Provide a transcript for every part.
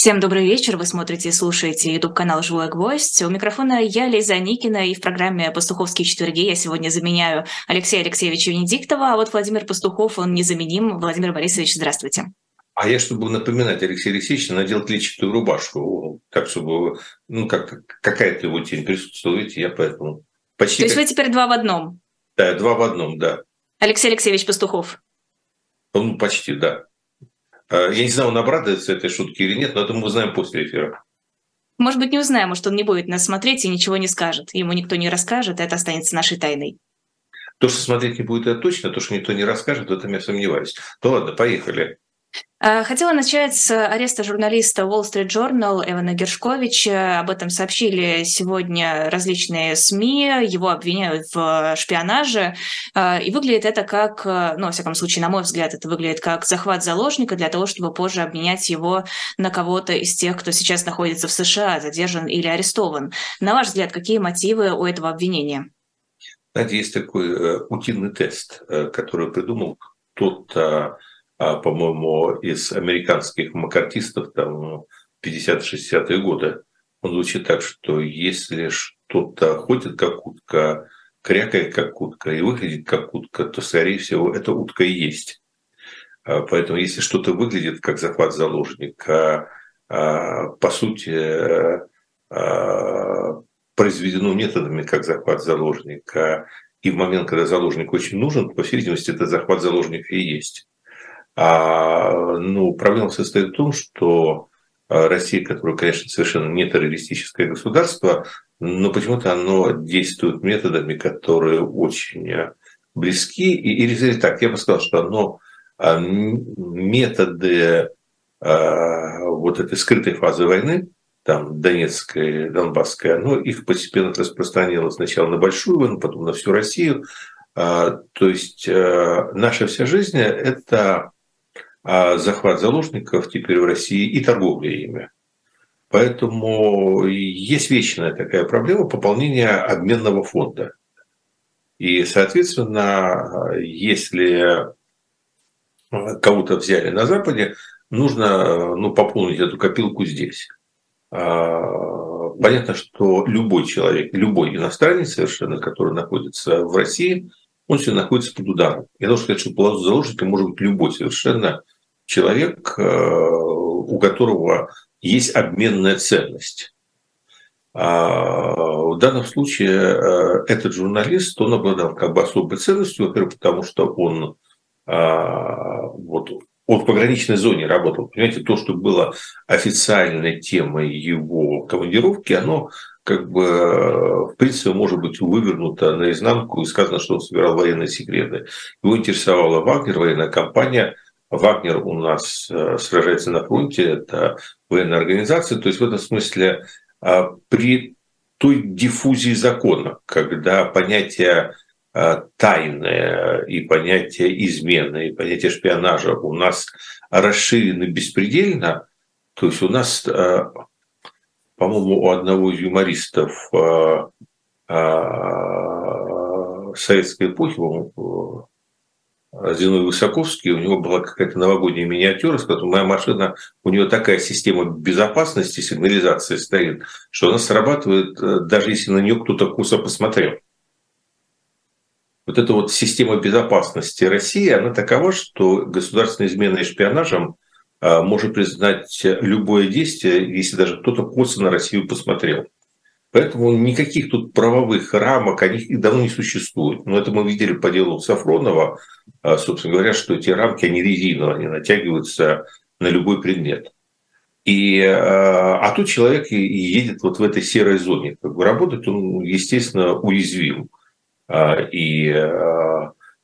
Всем добрый вечер. Вы смотрите и слушаете YouTube-канал «Живой гвоздь». У микрофона я, Лиза Никина, и в программе «Пастуховские четверги» я сегодня заменяю Алексея Алексеевича Венедиктова, а вот Владимир Пастухов, он незаменим. Владимир Борисович, здравствуйте. А я, чтобы напоминать Алексею Алексеевичу, надел клетчатую рубашку, так, чтобы, ну, как какая-то его тень присутствовала, видите, я поэтому почти... То есть как... вы теперь два в одном? Да, два в одном, да. Алексей Алексеевич Пастухов. Ну, почти, да. Э, я не знаю, он обрадуется этой шутке или нет, но это мы узнаем после эфира. Может быть, не узнаем, может, он не будет нас смотреть и ничего не скажет. Ему никто не расскажет, это останется нашей тайной. То, что смотреть не будет, это точно. То, что никто не расскажет, в этом я сомневаюсь. Ну ладно, поехали. Э, хотела начать с ареста журналиста Wall Street Journal Эвана Гершковича. Об этом сообщили сегодня различные СМИ. Его обвиняют в шпионаже. Э, и выглядит это как, ну, во всяком случае, на мой взгляд, это выглядит как захват заложника для того, чтобы позже обменять его на кого-то из тех, кто сейчас находится в США, задержан или арестован. На ваш взгляд, какие мотивы у этого обвинения? Знаете, есть такой э, утиный тест, который придумал кто-то а, по-моему, из американских макартистов там 50-60-е годы. Он звучит так, что если что-то ходит как утка, крякает как утка и выглядит как утка, то, скорее всего, это утка и есть. А, поэтому если что-то выглядит как захват заложника, а, по сути, произведено методами как захват заложника, и в момент, когда заложник очень нужен, по всей видимости, это захват заложника и есть. А, ну, проблема состоит в том, что а, Россия, которая, конечно, совершенно не террористическое государство, но почему-то оно действует методами, которые очень близки. И, или так, я бы сказал, что оно а, методы вот этой скрытой фазы войны, там Донецкая, Донбасская, оно их постепенно распространило сначала на большую войну, потом на всю Россию. То есть наша вся жизнь – это а захват заложников теперь в России и торговля ими. Поэтому есть вечная такая проблема пополнения обменного фонда. И, соответственно, если кого-то взяли на Западе, нужно ну, пополнить эту копилку здесь. А, понятно, что любой человек, любой иностранец совершенно, который находится в России, он все находится под ударом. Я должен сказать, что полосу заложника может быть любой совершенно человек, э, у которого есть обменная ценность. А в данном случае э, этот журналист, он обладал как бы особой ценностью, во-первых, потому что он, а, вот, он в пограничной зоне работал. Понимаете, то, что было официальной темой его командировки, оно как бы, в принципе, может быть вывернуто наизнанку и сказано, что он собирал военные секреты. Его интересовала Вагнер, военная компания – Вагнер у нас э, сражается на фронте, это военная организация. То есть в этом смысле а, при той диффузии закона, когда понятие а, тайны и понятие измены, и понятие шпионажа у нас расширены беспредельно, то есть у нас, а, по-моему, у одного из юмористов советской эпохи, Зиной Высоковский, у него была какая-то новогодняя миниатюра, с моя машина, у нее такая система безопасности, сигнализации стоит, что она срабатывает, э, даже если на нее кто-то косо посмотрел. Вот эта вот система безопасности России, она такова, что государственная измена и шпионажем э, может признать любое действие, если даже кто-то косо на Россию посмотрел. Поэтому никаких тут правовых рамок, они давно не существует. Но это мы видели по делу Сафронова, а, собственно говоря, что эти рамки, они резиновые, они натягиваются на любой предмет. И, а, а тут человек едет вот в этой серой зоне. Как бы работать он, естественно, уязвим. А, и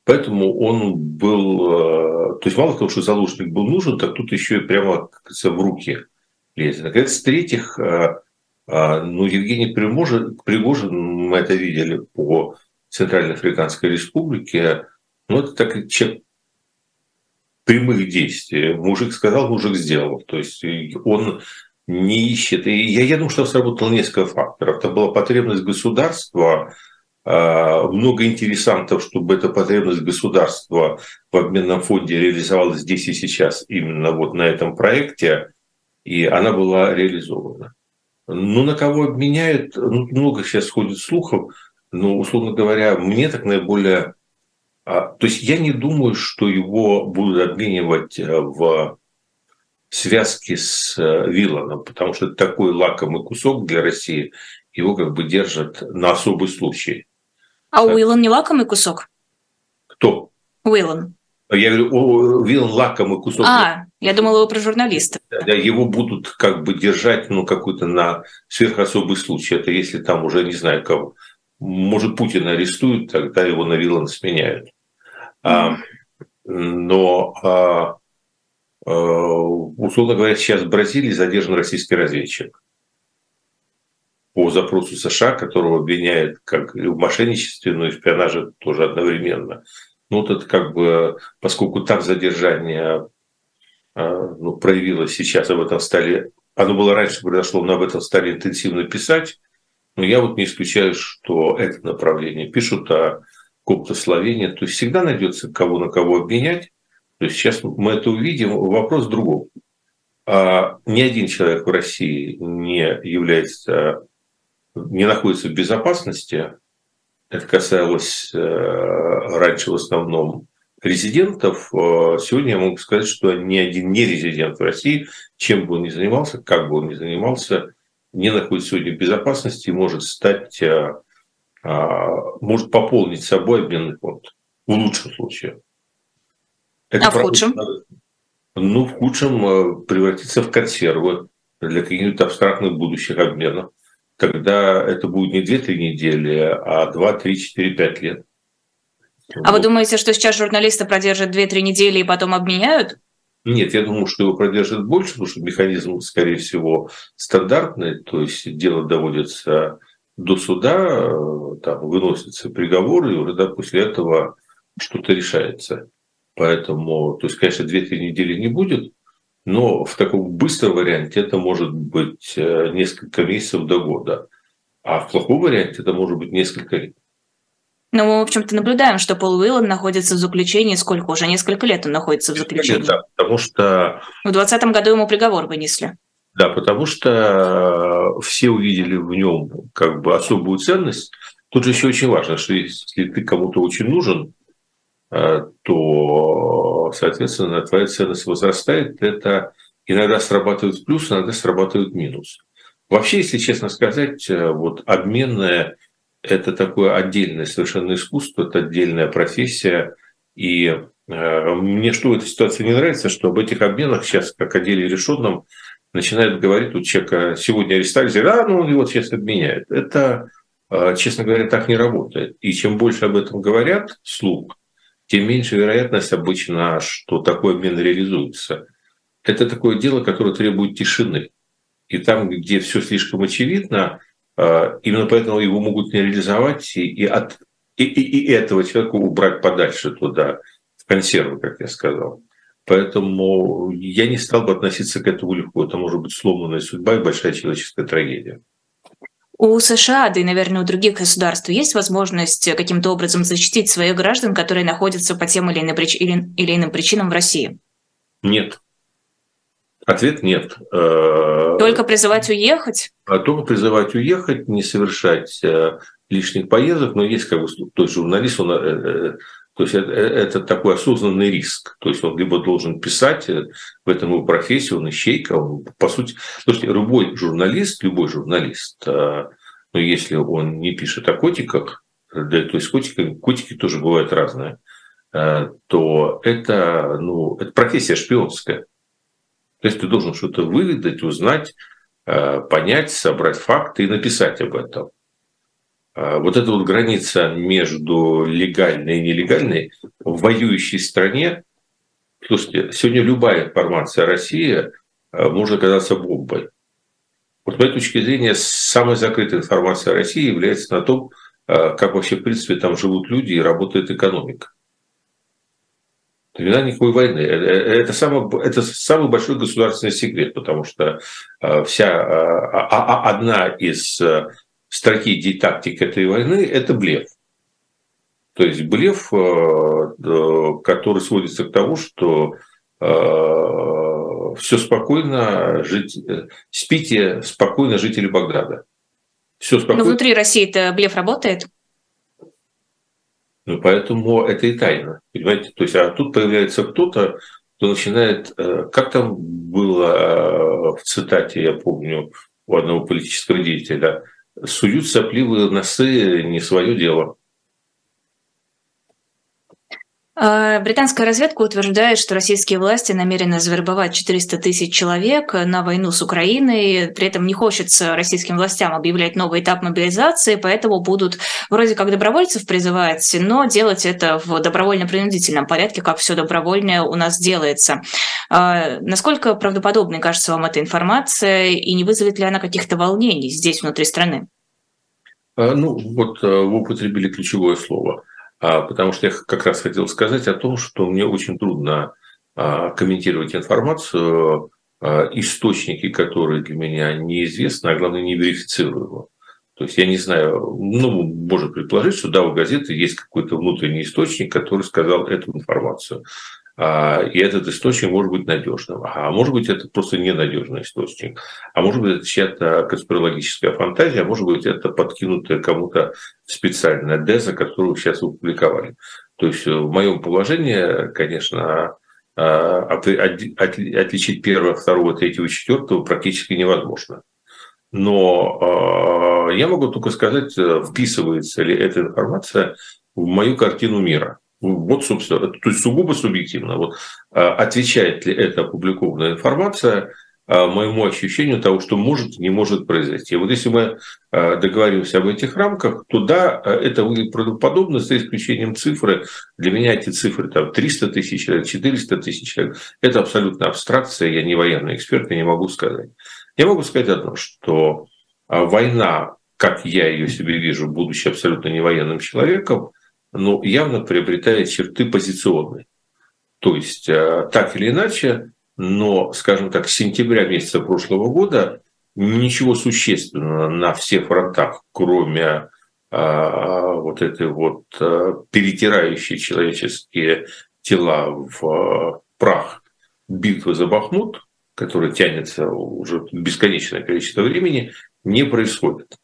поэтому он был... То есть мало того, что заложник был нужен, так тут еще и прямо, в руки лезет. Наконец, в-третьих, ну, Евгений Пригожин, Пригожин, мы это видели по Центральноафриканской Республике, ну, это так человек прямых действий. Мужик сказал, мужик сделал. То есть он не ищет. И я, я думаю, что сработало несколько факторов. Это была потребность государства, а, много интересантов, чтобы эта потребность государства в обменном фонде реализовалась здесь и сейчас, именно вот на этом проекте. и она была реализована. Ну, на кого обменяют, ну, много сейчас ходит слухов, но, условно говоря, мне так наиболее... А, то есть я не думаю, что его будут обменивать э, в связке с э, Вилланом, потому что это такой лакомый кусок для России, его как бы держат на особый случай. А Уиллан не лакомый кусок? Кто? Уиллан. Я говорю, Виллан лакомый кусок. А, я думала, вы про журналиста. Да, его будут как бы держать, ну, какой-то на сверхособый случай. Это если там уже, не знаю, кого. Может, Путина арестуют, тогда его на Виллан сменяют. А, но, а, а, условно говоря, сейчас в Бразилии задержан российский разведчик по запросу США, которого обвиняют как и в мошенничестве, но и в шпионаже тоже одновременно. Ну, вот это как бы, поскольку там задержание ну, проявилось сейчас, об этом стали, оно было раньше произошло, но об этом стали интенсивно писать, но я вот не исключаю, что это направление пишут о коптословении, то есть всегда найдется кого на кого обменять, то есть сейчас мы это увидим, вопрос в другом. А ни один человек в России не является, не находится в безопасности, это касалось э, раньше в основном резидентов. Э, сегодня я могу сказать, что ни один не резидент в России, чем бы он ни занимался, как бы он ни занимался, не находится сегодня в безопасности и может стать, э, может пополнить собой обменный фонд в лучшем случае. Это а в худшем? Ну, в худшем превратиться в консервы для каких-нибудь абстрактных будущих обменов когда это будет не 2-3 недели, а 2, 3, 4, 5 лет. А вот. вы думаете, что сейчас журналисты продержат 2-3 недели и потом обменяют? Нет, я думаю, что его продержат больше, потому что механизм, скорее всего, стандартный, то есть дело доводится до суда, там выносится приговор, и уже да, после этого что-то решается. Поэтому, то есть, конечно, 2-3 недели не будет, но в таком быстром варианте это может быть э, несколько месяцев до года, а в плохом варианте это может быть несколько лет. Но мы, в общем-то, наблюдаем, что Пол Уиллан находится в заключении. Сколько уже? Несколько лет он находится в заключении. Да, потому что... В 2020 году ему приговор вынесли. Да, потому что все увидели в нем как бы особую ценность. Тут же еще очень важно, что если ты кому-то очень нужен, э, то соответственно, твоя ценность возрастает. Это иногда срабатывает плюс, иногда срабатывает минус. Вообще, если честно сказать, э, вот обменное – это такое отдельное совершенно искусство, это отдельная профессия. И э, мне что в этой ситуации не нравится, что об этих обменах сейчас, как о деле решенном, начинают говорить, у человека сегодня арестовали, а, ну, его сейчас обменяют. Это, э, честно говоря, так не работает. И чем больше об этом говорят вслух, тем меньше вероятность обычно, что такой обмен реализуется. Это такое дело, которое требует тишины. И там, где все слишком очевидно, именно поэтому его могут не реализовать и, и, от, и, и, и этого человека убрать подальше туда, в консервы, как я сказал. Поэтому я не стал бы относиться к этому легко. Это может быть сломанная судьба и большая человеческая трагедия. У США, да и, наверное, у других государств есть возможность каким-то образом защитить своих граждан, которые находятся по тем или иным, прич... или, или иным причинам в России? Нет. Ответ нет. Э, только призывать уехать? А только призывать уехать, не совершать э, лишних поездок, но есть как бы, то есть журналист, он, э, то есть это, это такой осознанный риск. То есть он либо должен писать, в этом его профессии, он ищейка, он, по сути, слушайте, любой журналист, любой журналист, но если он не пишет о котиках, да, то есть котики, котики тоже бывают разные, то это, ну, это профессия шпионская. То есть ты должен что-то выведать, узнать, понять, собрать факты и написать об этом. А, вот эта вот граница между легальной и нелегальной в воюющей стране, слушайте, сегодня любая информация о России а, может оказаться бомбой. Вот с моей точки зрения, самая закрытая информация о России является на том, как вообще, в принципе, там живут люди и работает экономика. Вина никакой войны. Э, э, это самый, это самый большой государственный секрет, потому что вся одна из стратегии и тактик этой войны – это блеф. То есть блеф, э, который сводится к тому, что э, все спокойно, жить, спите спокойно жители Багдада. Все спокойно. Но внутри России-то блеф работает? Ну, поэтому это и тайна, понимаете? То есть, а тут появляется кто-то, кто начинает, как там было в цитате, я помню, у одного политического деятеля, суют сопливые носы не свое дело. А, британская разведка утверждает, что российские власти намерены завербовать 400 тысяч человек на войну с Украиной. При этом не хочется российским властям объявлять новый этап мобилизации, поэтому будут вроде как добровольцев призывать, но делать это в добровольно-принудительном порядке, как все добровольное у нас делается. А, насколько правдоподобной кажется вам эта информация и не вызовет ли она каких-то волнений здесь, внутри страны? А, ну, вот вы употребили ключевое слово – потому что я как раз хотел сказать о том, что мне очень трудно а, комментировать информацию, а, источники, которые для меня неизвестны, а главное не верифицируемы. То есть я не знаю, ну, можно предположить, что да, у газеты есть какой-то внутренний источник, который сказал эту информацию. А, и этот источник может быть надежным. А может быть, это просто ненадежный источник. А может быть, это чья-то конспирологическая фантазия, а может быть, это подкинутая кому-то специальная деза, которую сейчас опубликовали. То есть в моем положении, конечно, а, отличить первого, второго, третьего, четвертого практически невозможно. Но я могу только сказать, вписывается ли эта информация в мою картину мира – вот, собственно, то есть сугубо субъективно. Вот, а, отвечает ли эта опубликованная информация а, моему ощущению того, что может, не может произойти. Вот если мы а, договоримся об этих рамках, то да, это выглядит правдоподобно, за исключением цифры. Для меня эти цифры там 300 тысяч человек, 400 тысяч человек, это абсолютно абстракция, я не военный эксперт, я не могу сказать. Я могу сказать одно, что война, как я ее себе вижу, будучи абсолютно не военным человеком, но явно приобретает черты позиционные. То есть, э, так или иначе, но, скажем так, с сентября месяца прошлого года ничего существенного на всех фронтах, кроме а, вот этой вот а, перетирающей человеческие тела в прах битвы за Бахмут, которая тянется уже бесконечное количество времени, не происходит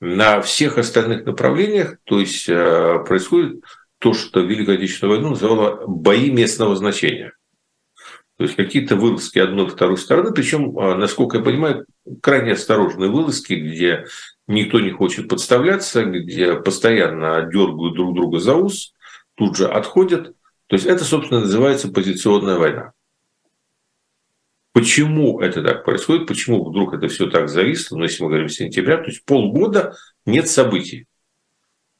на всех остальных направлениях, то есть э, происходит то, что Великую Отечественную войну называла бои местного значения. То есть какие-то вылазки одной и второй стороны, причем, э, насколько я понимаю, крайне осторожные вылазки, где никто не хочет подставляться, где постоянно дергают друг друга за ус, тут же отходят. То есть это, собственно, называется позиционная война. Почему это так происходит? Почему вдруг это все так зависло? Ну, если мы говорим сентября, то есть полгода нет событий.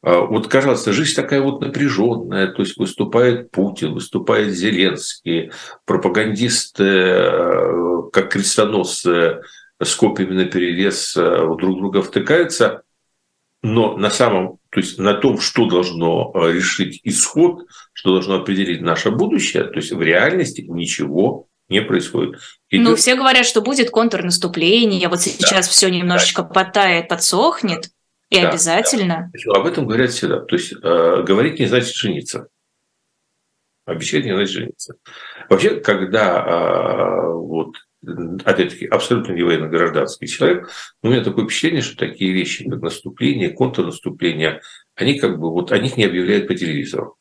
А, вот, кажется, жизнь такая вот напряженная, то есть выступает Путин, выступает Зеленский, пропагандисты, э, как крестоносцы с копьями на перевес э, друг друга втыкаются, но на самом, то есть на том, что должно э, решить исход, что должно определить наше будущее, то есть в реальности ничего не происходит. Идет... Ну, все говорят, что будет контрнаступление, вот сейчас да. все немножечко да. подтает, подсохнет, и да, обязательно. Да. Об этом говорят всегда. То есть э, говорить не значит жениться. Обещать не значит жениться. Вообще, когда э, вот опять-таки, абсолютно не военно-гражданский человек, у меня такое впечатление, что такие вещи, как наступление, контрнаступление, они как бы вот о них не объявляют по телевизору.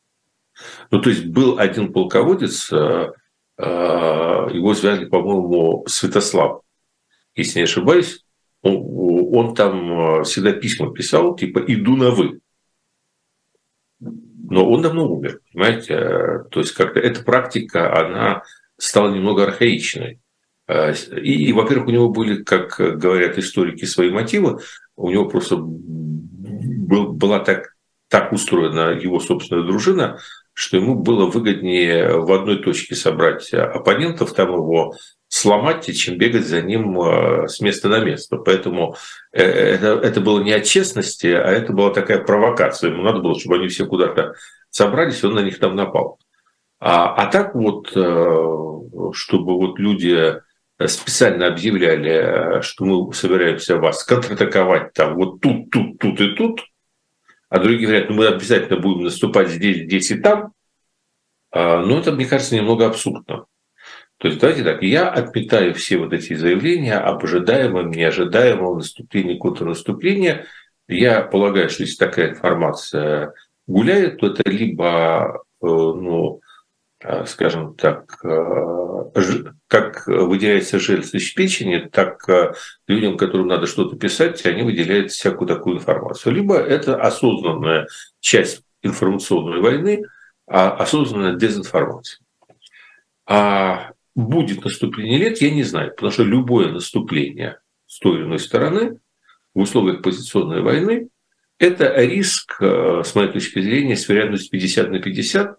Ну, то есть был один полководец, Э, его звали, по-моему, Святослав, если не ошибаюсь. Он, он там э, всегда письма писал, типа «иду на вы». Но он давно умер, понимаете? Э, то есть как-то эта практика, она стала немного архаичной. И, и во-первых, у него были, как говорят историки, свои мотивы. У него просто был, была так, так устроена его собственная дружина, что ему было выгоднее в одной точке собрать оппонентов, там его сломать, чем бегать за ним э, с места на место. Поэтому э, это, это было не от честности, а это была такая провокация. Ему надо было, чтобы они все куда-то собрались, он на них там напал. А, а так вот, э, чтобы вот люди специально объявляли, что мы собираемся вас контратаковать там вот тут, тут, тут и тут, а другие говорят, ну мы обязательно будем наступать здесь, здесь и там, а, ну это, мне кажется, немного абсурдно. То есть давайте так, я отметаю все вот эти заявления об ожидаемом, неожидаемом наступлении, контрнаступления. Я полагаю, что если такая информация гуляет, то это либо, э, ну, скажем так, э, как выделяется желез из печени, так людям, которым надо что-то писать, они выделяют всякую такую информацию. Либо это осознанная часть информационной войны, а осознанная дезинформация. А будет наступление лет, я не знаю, потому что любое наступление с той или иной стороны в условиях позиционной войны – это риск, э, с моей точки зрения, с вероятностью 50 на 50,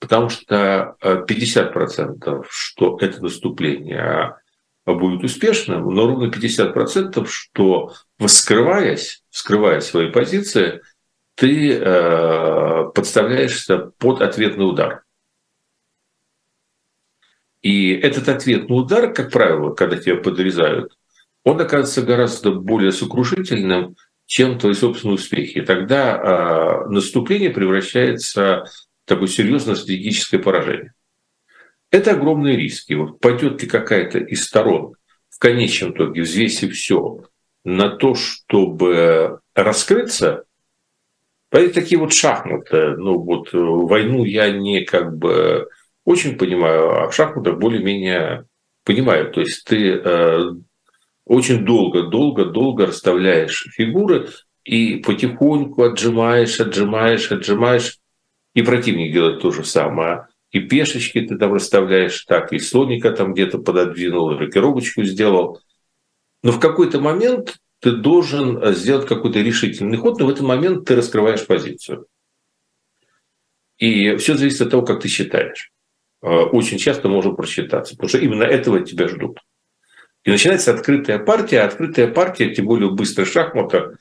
потому что 50%, э, что это наступление будет успешным, но ровно 50%, что вскрываясь, вскрывая свои позиции, ты э, подставляешься под ответный удар. И этот ответный удар, как правило, когда тебя подрезают, он оказывается гораздо более сокрушительным, чем твои собственные успехи. И тогда э, наступление превращается такое серьезное стратегическое поражение. Это огромные риски. Вот пойдет ли какая-то из сторон в конечном итоге, взвесив все, на то, чтобы раскрыться, Поэтому такие вот шахматы, ну вот войну я не как бы очень понимаю, а в шахматах более-менее понимаю. То есть ты э, очень долго, долго, долго расставляешь фигуры и потихоньку отжимаешь, отжимаешь, отжимаешь. И противник делает то же самое. И пешечки ты там расставляешь так, и слоника там где-то пододвинул, и рокировочку сделал. Но в какой-то момент ты должен сделать какой-то решительный ход, но в этот момент ты раскрываешь позицию. И все зависит от того, как ты считаешь. Э, очень часто может просчитаться, потому что именно этого тебя ждут. И начинается открытая партия, открытая партия, тем более быстрый шахмата,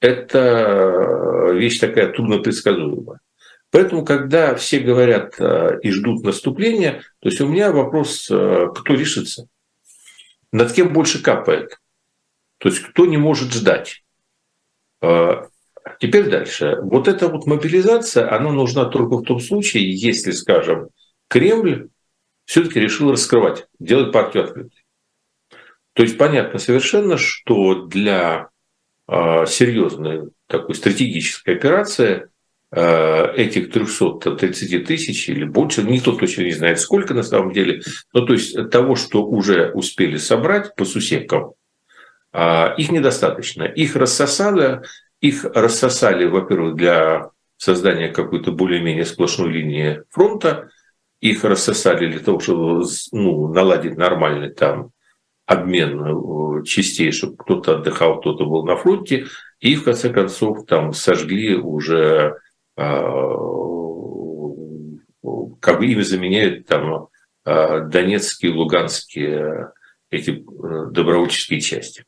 это вещь такая трудно предсказуемая. Поэтому, когда все говорят э, и ждут наступления, то есть у меня вопрос, э, кто решится? Над кем больше капает? То есть кто не может ждать? Теперь дальше. Вот эта вот мобилизация, она нужна только в том случае, если, скажем, Кремль все-таки решил раскрывать, делать партию открытой. То есть понятно совершенно, что для э, серьезной такой стратегической операции э, этих 330 тысяч или больше, никто точно не знает сколько на самом деле, но то есть того, что уже успели собрать по сусекам, э, их недостаточно. Их рассосали, их рассосали, во-первых, для создания какой-то более-менее сплошной линии фронта, их рассосали для того, чтобы ну, наладить нормальный там обмен э, частей, чтобы кто-то отдыхал, кто-то был на фронте, и в конце концов там сожгли уже, а, как бы ими заменяют там а, донецкие, луганские эти э, добровольческие части.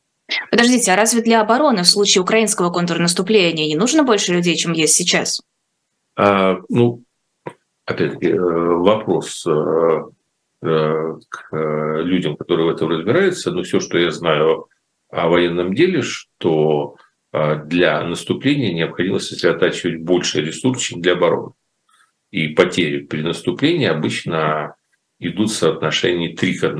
Подождите, а разве для обороны в случае украинского контрнаступления не нужно больше людей, чем есть сейчас? А, ну, опять-таки, э, вопрос э, э, к людям, которые в этом разбираются, но все, что я знаю о военном деле, что для наступления необходимо сосредотачивать больше ресурсов, чем для обороны. И потери при наступлении обычно идут в соотношении 3 к 1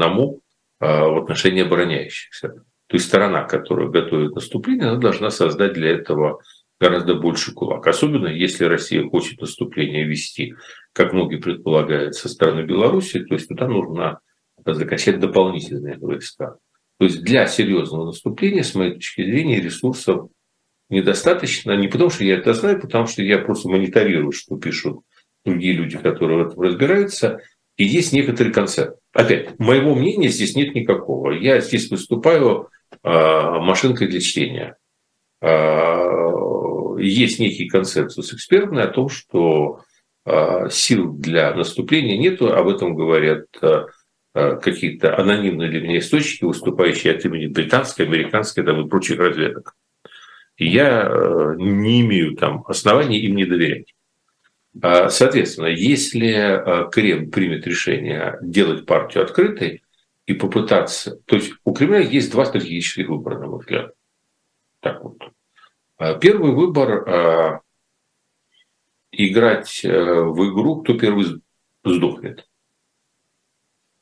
в отношении обороняющихся. То есть сторона, которая готовит наступление, она должна создать для этого гораздо больше кулак. Особенно если Россия хочет наступление вести, как многие предполагают, со стороны Беларуси, то есть туда нужно закачать дополнительные войска. То есть для серьезного наступления, с моей точки зрения, ресурсов недостаточно. Не потому, что я это знаю, потому что я просто мониторирую, что пишут другие люди, которые в этом разбираются. И есть некоторый концепт. Опять, моего мнения здесь нет никакого. Я здесь выступаю э, машинкой для чтения. Э, есть некий консенсус экспертный о том, что а, сил для наступления нету, об этом говорят а, какие-то анонимные для меня источники, выступающие от имени британской, американской там, и прочих разведок. Я не имею там оснований им не доверять. Соответственно, если Кремль примет решение делать партию открытой и попытаться... То есть у Кремля есть два стратегических выбора, на мой взгляд. Так вот. А первый выбор а, – играть э, в игру, кто первый сдохнет.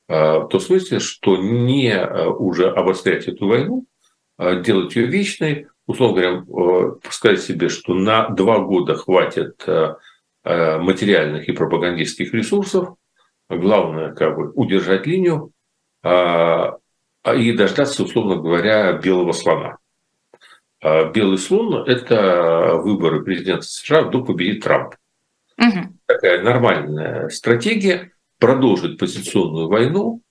В том смысле, что не уже обострять эту войну, а делать ее вечной, условно говоря, сказать себе, что на два года хватит материальных и пропагандистских ресурсов, главное как бы удержать линию и дождаться, условно говоря, белого слона. А белый слон – это выборы президента США, вдруг победит Трамп. Угу. Такая нормальная стратегия продолжить позиционную войну.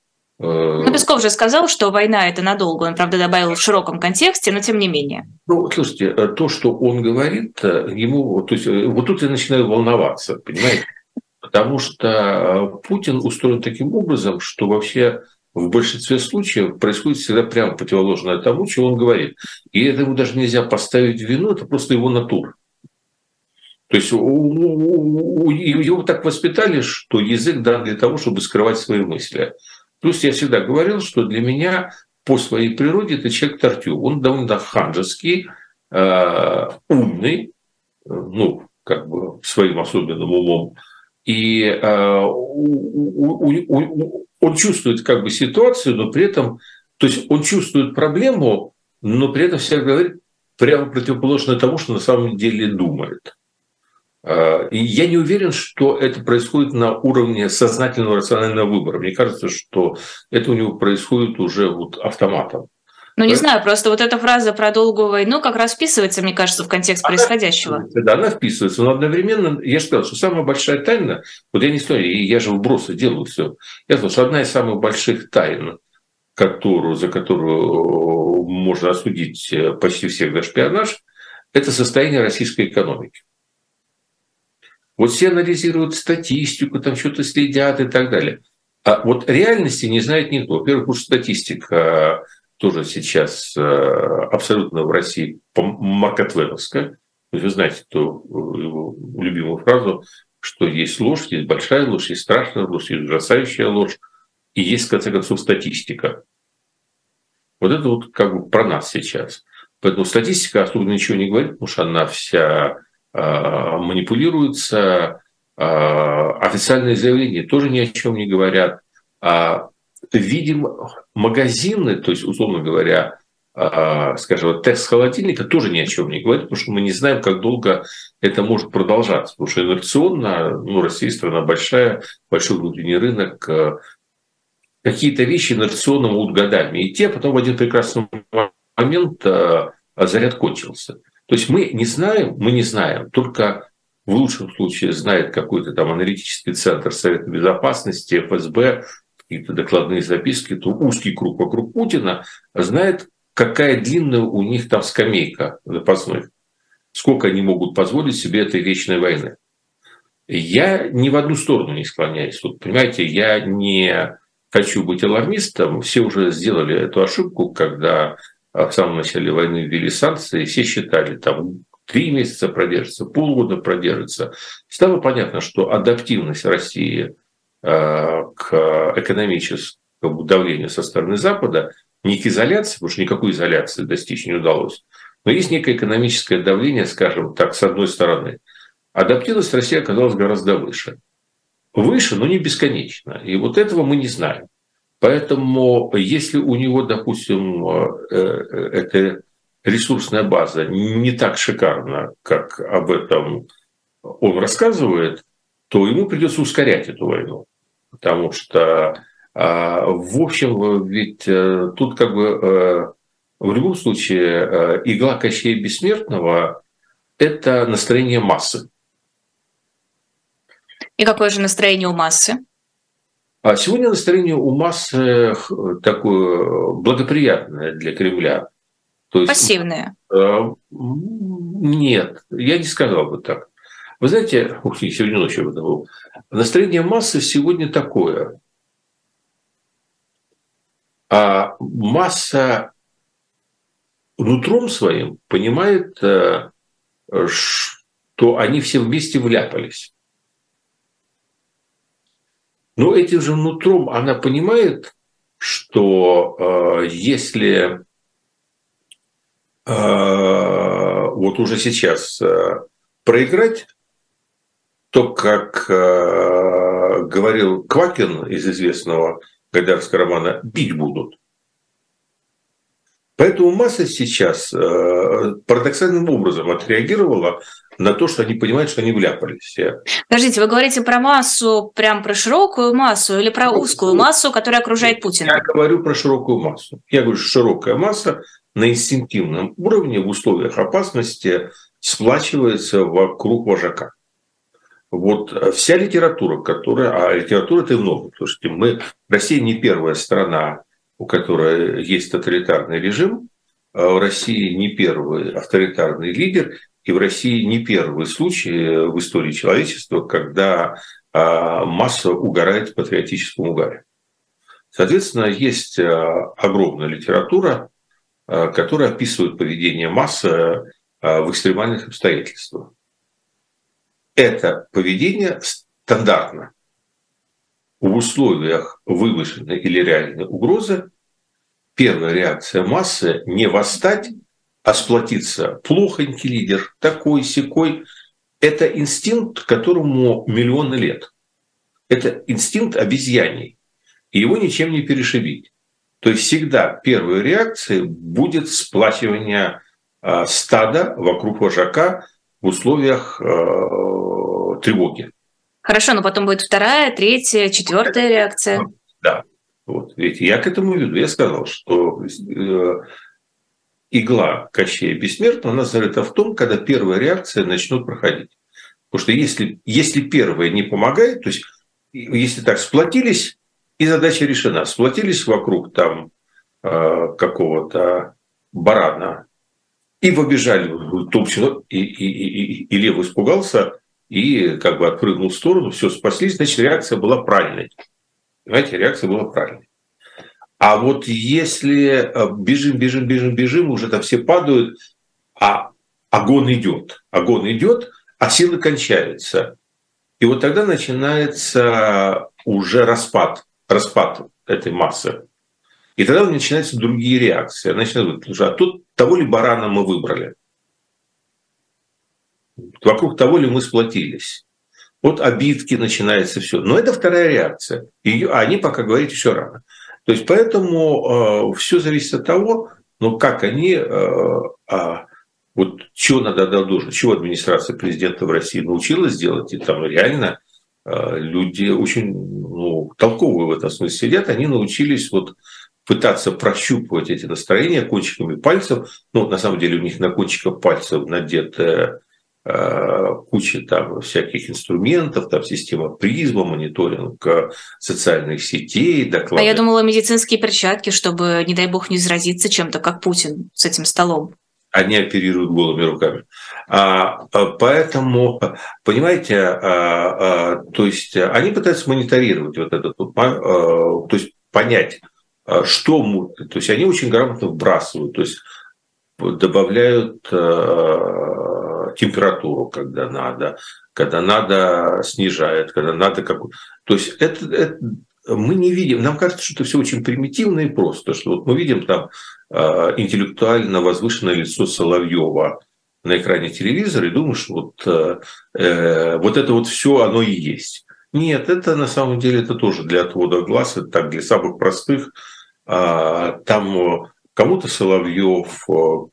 Э, ну, Песков же сказал, что война – это надолго. Он, правда, добавил в широком контексте, но тем не менее. Ну, слушайте, э, то, что он говорит, э, ему, то есть, вот тут я начинаю волноваться, понимаете? Потому что Путин устроен таким образом, что вообще в большинстве случаев происходит всегда прямо противоположное тому, чего он говорит. И это ему даже нельзя поставить в вину, это просто его натура. То есть его так воспитали, что язык дан для того, чтобы скрывать свои мысли. Плюс я всегда говорил, что для меня по своей природе это человек Тартю. Он довольно ханжеский, э, умный, ну, как бы своим особенным умом. И э, он чувствует как бы ситуацию, но при этом, то есть он чувствует проблему, но при этом всегда говорит прямо противоположное тому, что на самом деле думает. А, и я не уверен, что это происходит на уровне сознательного рационального выбора. Мне кажется, что это у него происходит уже вот автоматом. Ну, не знаю, просто вот эта фраза про долгую войну как раз вписывается, мне кажется, в контекст она происходящего. Да, она вписывается, но одновременно, я же сказал, что самая большая тайна, вот я не знаю, я же вбросы делаю все, я сказал, что одна из самых больших тайн, которую, за которую можно осудить э, почти всех за шпионаж, это состояние российской экономики. Вот все анализируют статистику, там что-то следят и так далее. А вот реальности не знает никто. Во-первых, уж статистика тоже сейчас э, абсолютно в России маркетвеновская. Вы знаете ту его любимую фразу, что есть ложь, есть большая ложь, есть страшная ложь, есть ужасающая ложь, и есть, в конце концов, статистика. Вот это вот как бы про нас сейчас. Поэтому статистика особо ничего не говорит, потому что она вся э, манипулируется, э, официальные заявления тоже ни о чем не говорят. А видим магазины, то есть, условно говоря, а, скажем, вот тест холодильника тоже ни о чем не говорит, потому что мы не знаем, как долго это может продолжаться. Потому что инерционно, ну, Россия страна большая, большой внутренний рынок, какие-то вещи инерционно могут годами идти, а потом в один прекрасный момент заряд кончился. То есть мы не знаем, мы не знаем, только в лучшем случае знает какой-то там аналитический центр Совета Безопасности, ФСБ, какие-то докладные записки, то узкий круг вокруг Путина знает, какая длинная у них там скамейка запасных, сколько они могут позволить себе этой вечной войны. Я ни в одну сторону не склоняюсь. Вот, понимаете, я не хочу быть алармистом. Все уже сделали эту ошибку, когда в самом начале войны ввели санкции, все считали, там три месяца продержится, полгода продержится. Стало понятно, что адаптивность России Э, к экономическому давлению со стороны Запада, не к изоляции, потому что никакой изоляции достичь не удалось, но есть некое экономическое давление, скажем так, с одной стороны. Адаптивность России оказалась гораздо выше. Выше, но не бесконечно. И вот этого мы не знаем. Поэтому если у него, допустим, э, э, эта ресурсная база не так шикарна, как об этом он рассказывает, то ему придется ускорять эту войну потому что, а, в общем, ведь э, тут как бы в любом случае игла Кощея Бессмертного – это настроение массы. И какое же настроение у массы? А сегодня настроение у массы такое благоприятное для Кремля. То есть, Пассивное? Нет, я не сказал бы так. Вы знаете, ух, сегодня ночью об этом был, настроение массы сегодня такое. А масса нутром своим понимает, э, что они все вместе вляпались. Но этим же нутром она понимает, что э, если э, вот уже сейчас проиграть, то, как э, говорил Квакин из известного гайдаровского романа, бить будут. Поэтому масса сейчас э, парадоксальным образом отреагировала на то, что они понимают, что они вляпались. Подождите, вы говорите про массу, прям про широкую массу или про узкую массу, которая окружает Путина? Я говорю про широкую массу. Я говорю, что широкая масса на инстинктивном уровне в условиях опасности сплачивается вокруг вожака. Вот вся литература, которая... А литература это много. Слушайте, мы... Россия не первая страна, у которой есть тоталитарный режим. А в России не первый авторитарный лидер. И в России не первый случай в истории человечества, когда а, масса угорает в патриотическом угаре. Соответственно, есть а, огромная литература, а, которая описывает поведение массы в экстремальных обстоятельствах. Это поведение стандартно. В условиях вывышенной или реальной угрозы первая реакция массы не восстать, а сплотиться. Плохонький лидер, такой, секой. Это инстинкт, которому миллионы лет. Это инстинкт обезьяний. И его ничем не перешибить. То есть всегда первой реакцией будет сплачивание а, стада вокруг вожака в условиях э, тревоги. Хорошо, но потом будет вторая, третья, четвертая реакция. Да, вот, видите, я к этому веду. Я сказал, что э, игла Кощея Бессмертного, она зарыта в том, когда первая реакция начнет проходить. Потому что если, если первая не помогает, то есть если так сплотились, и задача решена. Сплотились вокруг там э, какого-то барана и побежали в толщину, и, и, и, и лев испугался, и как бы отпрыгнул в сторону, все, спаслись, значит, реакция была правильной. Понимаете, реакция была правильной. А вот если э, бежим, бежим, бежим, бежим, уже там все падают, а огонь идет, огонь идет, а силы кончаются. И вот тогда начинается уже распад, распад этой массы. И тогда начинаются другие реакции. Она начинает а тут того ли барана мы выбрали? Вокруг того ли мы сплотились? Вот обидки начинается все. Но это вторая реакция. Ее, а они пока говорить еще рано. То есть поэтому э, все зависит от того, ну как они, э, э, вот чего надо отдать чего администрация президента в России научилась делать, и там реально э, люди очень ну, толковые в этом смысле сидят, они научились вот пытаться прощупывать эти настроения кончиками пальцев. Ну, на самом деле у них на кончиках пальцев надеты Э, куча там всяких инструментов, там система призма, мониторинг э, социальных сетей, доклады. А я думала, медицинские перчатки, чтобы, не дай бог, не заразиться чем-то, как Путин с этим столом. Они оперируют голыми руками. А, а поэтому, понимаете, а, а, то есть они пытаются мониторировать вот этот, а, то есть понять, а, что, то есть они очень грамотно вбрасывают, то есть добавляют температуру, когда надо, когда надо снижает, когда надо как... То есть это, это мы не видим, нам кажется, что это все очень примитивно и просто, что вот мы видим там э, интеллектуально возвышенное лицо Соловьева на экране телевизора и думаешь, вот, э, э, вот это вот все оно и есть. Нет, это на самом деле это тоже для отвода глаз, это так для самых простых. Э, там кому-то Соловьев,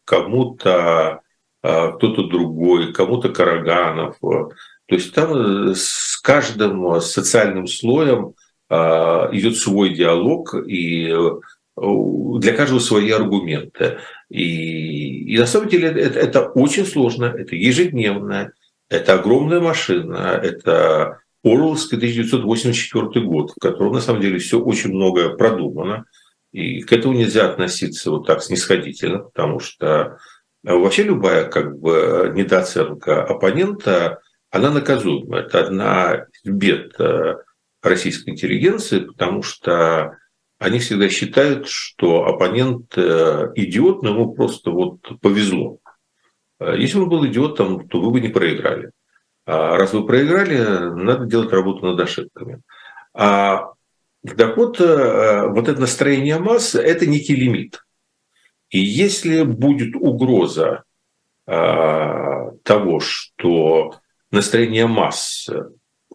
кому-то а, кто-то другой, кому-то Караганов. А, то есть там э, с каждым социальным слоем идет свой диалог, и э, для каждого свои аргументы. И, и на самом деле это, это очень сложно, это ежедневно, это огромная машина, это Орловский 1984 год, в котором на самом деле все очень многое продумано. И к этому нельзя относиться вот так снисходительно, потому что вообще любая как бы недооценка оппонента, она наказуема. Это одна из бед э, российской интеллигенции, потому что они всегда считают, что оппонент э, идиот, но ему просто вот повезло. Э, если он был идиотом, то вы бы не проиграли. А раз вы проиграли, надо делать работу над ошибками. А так вот, вот это настроение массы – это некий лимит. И если будет угроза э, того, что настроение масс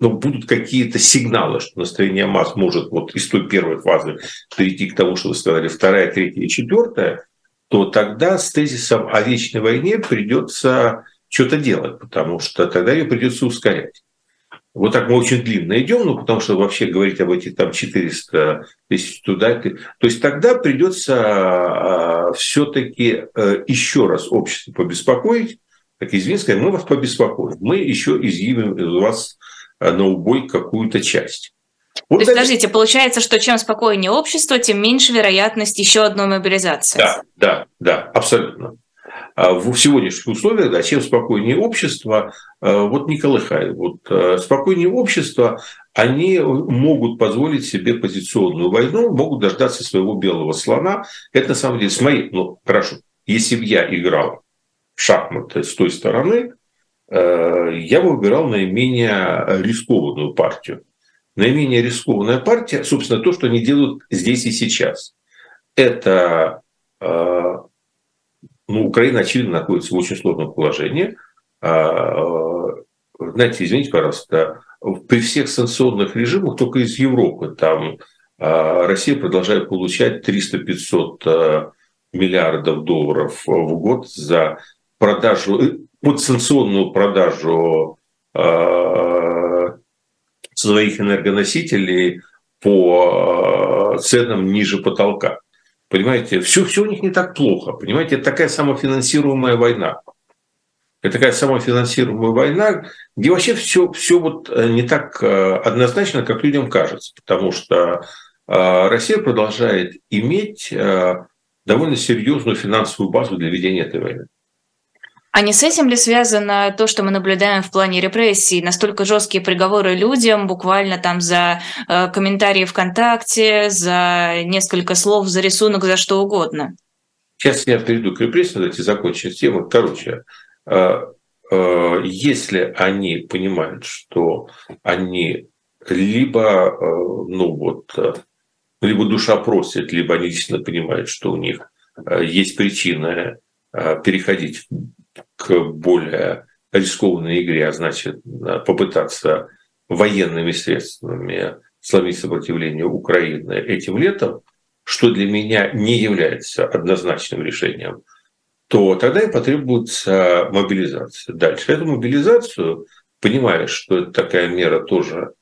ну, будут какие-то сигналы, что настроение масс может вот из той первой фазы перейти к тому, что вы сказали, вторая, третья и четвертая, то тогда с тезисом о вечной войне придется что-то делать, потому что тогда ее придется ускорять. Вот так мы очень длинно идем, ну, потому что вообще говорить об этих там 400 тысяч туда. То есть тогда придется а, все-таки э, еще раз общество побеспокоить, как известно, сказать, мы вас побеспокоим, мы еще изъявим из вас э, на убой какую-то часть. Вот То есть, подождите, получается, что чем спокойнее общество, тем меньше вероятность еще одной мобилизации. Да, да, да, абсолютно. А в сегодняшних условиях, да, чем спокойнее общество, э, вот не колыхай, вот э, спокойнее общество, они могут позволить себе позиционную войну, могут дождаться своего белого слона. Это на самом деле с моей, ну хорошо, если бы я играл в шахматы с той стороны, э, я бы выбирал наименее рискованную партию. Наименее рискованная партия, собственно, то, что они делают здесь и сейчас. Это ну, Украина, очевидно, находится в очень сложном положении. А, знаете, извините, пожалуйста, при всех санкционных режимах только из Европы там а, Россия продолжает получать 300-500 а, миллиардов долларов в год за продажу, э, подсанкционную продажу своих энергоносителей по ценам ниже потолка. Понимаете, все, все у них не так плохо. Понимаете, это такая самофинансируемая война. Это такая самофинансируемая война, где вообще все, все вот э, не так э, однозначно, как людям кажется. Потому что э, Россия продолжает иметь довольно серьезную финансовую базу для ведения этой войны. А не с этим ли связано то, что мы наблюдаем в плане репрессий? Настолько жесткие приговоры людям, буквально там за э, комментарии ВКонтакте, за несколько слов, за рисунок, за что угодно. Сейчас я перейду к репрессиям, давайте закончим тему. Короче, э, э, если они понимают, что они либо, э, ну вот, э, либо душа просит, либо они действительно понимают, что у них э, есть причина переходить к более рискованной игре, а значит попытаться военными средствами сломить сопротивление Украины этим летом, что для меня не является однозначным решением, то тогда и потребуется мобилизация. Дальше эту мобилизацию, понимая, что это такая мера тоже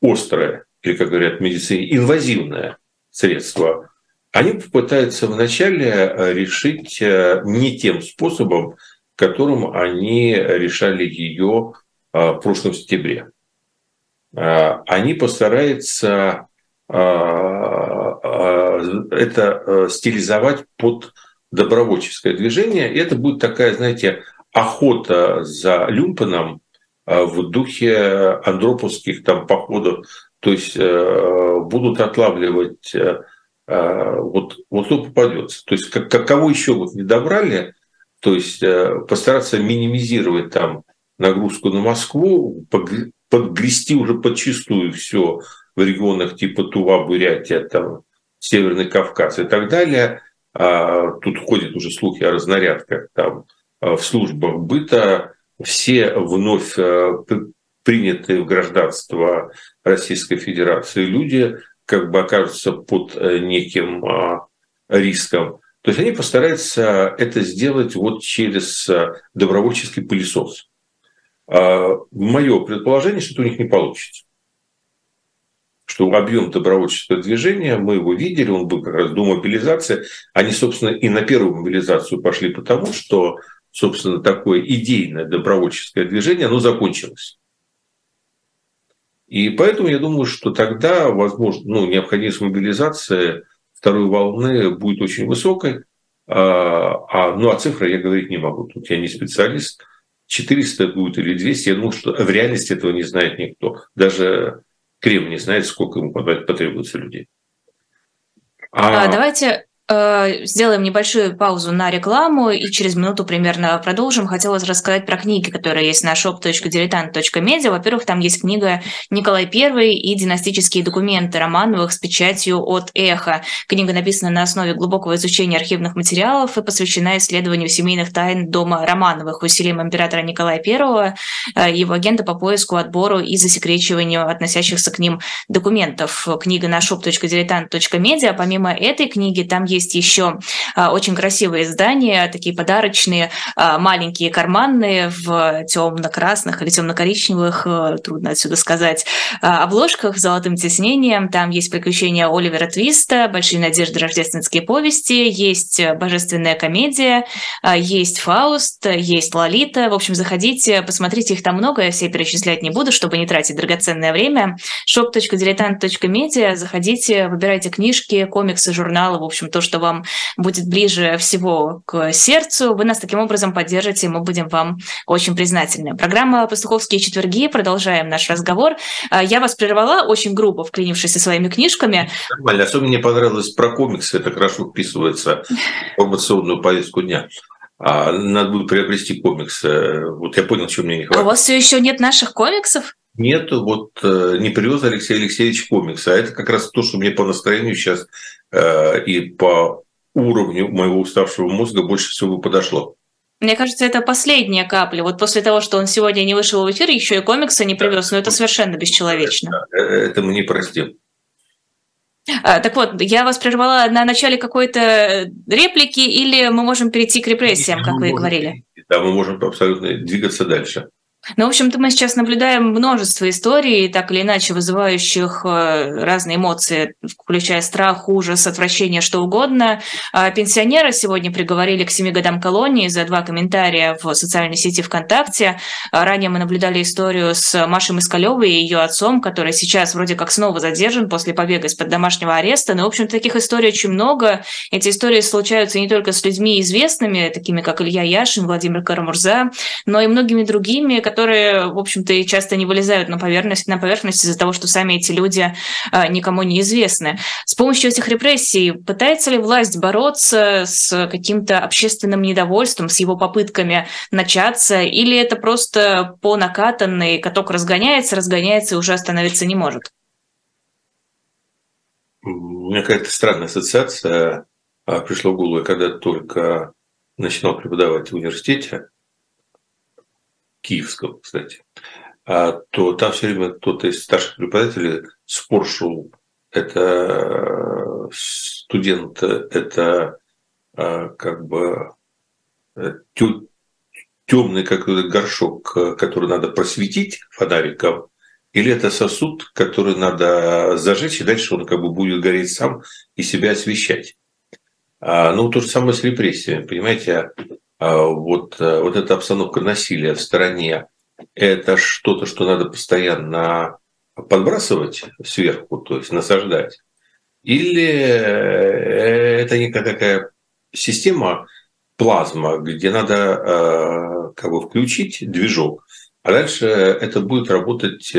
острая, или, как говорят в медицине, инвазивное средство, они попытаются вначале решить э, не тем способом, которым они решали ее а, в прошлом сентябре. А, они постараются а, это э, стилизовать под добровольческое движение. И это будет такая, знаете, охота за Люмпеном в духе андроповских там походов. То есть э, будут отлавливать э, вот, вот кто попадется. То есть как, кого еще вот не добрали, то есть э, постараться минимизировать там нагрузку на Москву, подгрести уже подчистую все в регионах типа Тува, Бурятия, там, Северный Кавказ и так далее. А тут ходят уже слухи о разнарядках там э, в службах быта. Все вновь э, принятые в гражданство Российской Федерации люди как бы окажутся под неким а, риском. То есть они постараются это сделать вот через э, добровольческий пылесос. А, Мое предположение, что это у них не получится. Что объем добровольческого движения, мы его видели, он был как раз до мобилизации. Они, собственно, и на первую мобилизацию пошли потому, что, собственно, такое идейное добровольческое движение, оно закончилось. И поэтому я думаю, что тогда, возможно, ну, необходимость мобилизации второй волны будет очень высокой. А, а, ну, а цифры я говорить не могу. Тут я не специалист. 400 будет или 200. Я думаю, что в реальности этого не знает никто. Даже Кремль не знает, сколько ему потребуется людей. А... Давайте Э, сделаем небольшую паузу на рекламу и через минуту примерно продолжим. Хотелось рассказать про книги, которые есть на shop.diletant.media. Во-первых, там есть книга «Николай I и династические документы» Романовых с печатью от «Эхо». Книга написана на основе глубокого изучения архивных материалов и посвящена исследованию семейных тайн дома Романовых усилием императора Николая I, э, его агента по поиску, отбору и засекречиванию относящихся к ним документов. Книга на shop.diletant.media. Помимо этой книги, там есть есть еще а, очень красивые издания, такие подарочные, а, маленькие карманные в темно-красных или темно-коричневых, э, трудно отсюда сказать, а, обложках с золотым тиснением. Там есть приключения Оливера Твиста, большие надежды рождественские повести, есть божественная комедия, есть Фауст, есть Лолита. В общем, заходите, посмотрите, их там много, я все перечислять не буду, чтобы не тратить драгоценное время. shop.diletant.media, заходите, выбирайте книжки, комиксы, журналы, в общем, то, что вам будет ближе всего к сердцу. Вы нас таким образом поддержите, и мы будем вам очень признательны. Программа «Пастуховские четверги». Продолжаем наш разговор. А, я вас прервала, очень грубо вклинившись со своими книжками. Нормально. Особенно мне понравилось про комиксы. Это хорошо вписывается в информационную повестку дня. А надо будет приобрести комиксы. Вот я понял, чего мне не хватает. А у вас все еще нет наших комиксов? Нет, вот э, не привез Алексей Алексеевич комиксы, а это как раз то, что мне по настроению сейчас и по уровню моего уставшего мозга больше всего подошло. Мне кажется, это последняя капля. Вот после того, что он сегодня не вышел в эфир, еще и комиксы не привез, но это совершенно бесчеловечно. Э, это мы не простим. А, так вот, я вас прервала на начале какой-то реплики, или мы можем перейти к репрессиям, как вы и говорили? Да, мы можем абсолютно двигаться дальше. Ну, в общем-то, мы сейчас наблюдаем множество историй, так или иначе вызывающих э, разные эмоции, включая страх, ужас, отвращение, что угодно. А пенсионера сегодня приговорили к семи годам колонии за два комментария в социальной сети ВКонтакте. А ранее мы наблюдали историю с Машей Москалевой и ее отцом, который сейчас вроде как снова задержан после побега из-под домашнего ареста. Но, в общем, таких историй очень много. Эти истории случаются не только с людьми известными, такими как Илья Яшин, Владимир Карамурза, но и многими другими, которые, в общем-то, и часто не вылезают на поверхность, на поверхность из-за того, что сами эти люди а, никому не известны. С помощью этих репрессий пытается ли власть бороться с каким-то общественным недовольством, с его попытками начаться, или это просто по накатанной каток разгоняется, разгоняется и уже остановиться не может? У меня какая-то странная ассоциация а, пришла в голову, когда только начинал преподавать в университете киевского, кстати, а, то там все время кто-то из старших преподавателей спор шел. Это студент, это а, как бы э, темный какой-то горшок, который надо просветить фонариком, или это сосуд, который надо зажечь, и дальше он как бы будет гореть сам и себя освещать. А, ну, то же самое с репрессиями, понимаете, вот, э, вот эта обстановка насилия в стране, это что-то, что надо постоянно подбрасывать сверху, то есть насаждать? Или э, это некая такая система плазма, где надо э, как бы включить движок, а дальше это будет работать